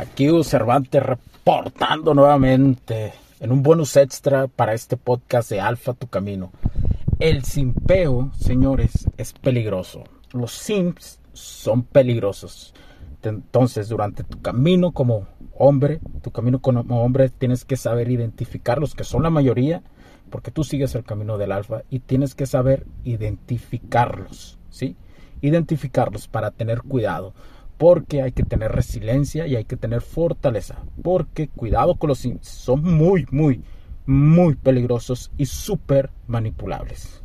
Aquí Cervantes reportando nuevamente en un bonus extra para este podcast de Alfa Tu Camino. El simpeo, señores, es peligroso. Los simps son peligrosos. Entonces, durante tu camino como hombre, tu camino como hombre, tienes que saber identificar los que son la mayoría, porque tú sigues el camino del alfa y tienes que saber identificarlos, ¿sí? Identificarlos para tener cuidado porque hay que tener resiliencia y hay que tener fortaleza, porque cuidado con los son muy, muy, muy peligrosos y súper manipulables.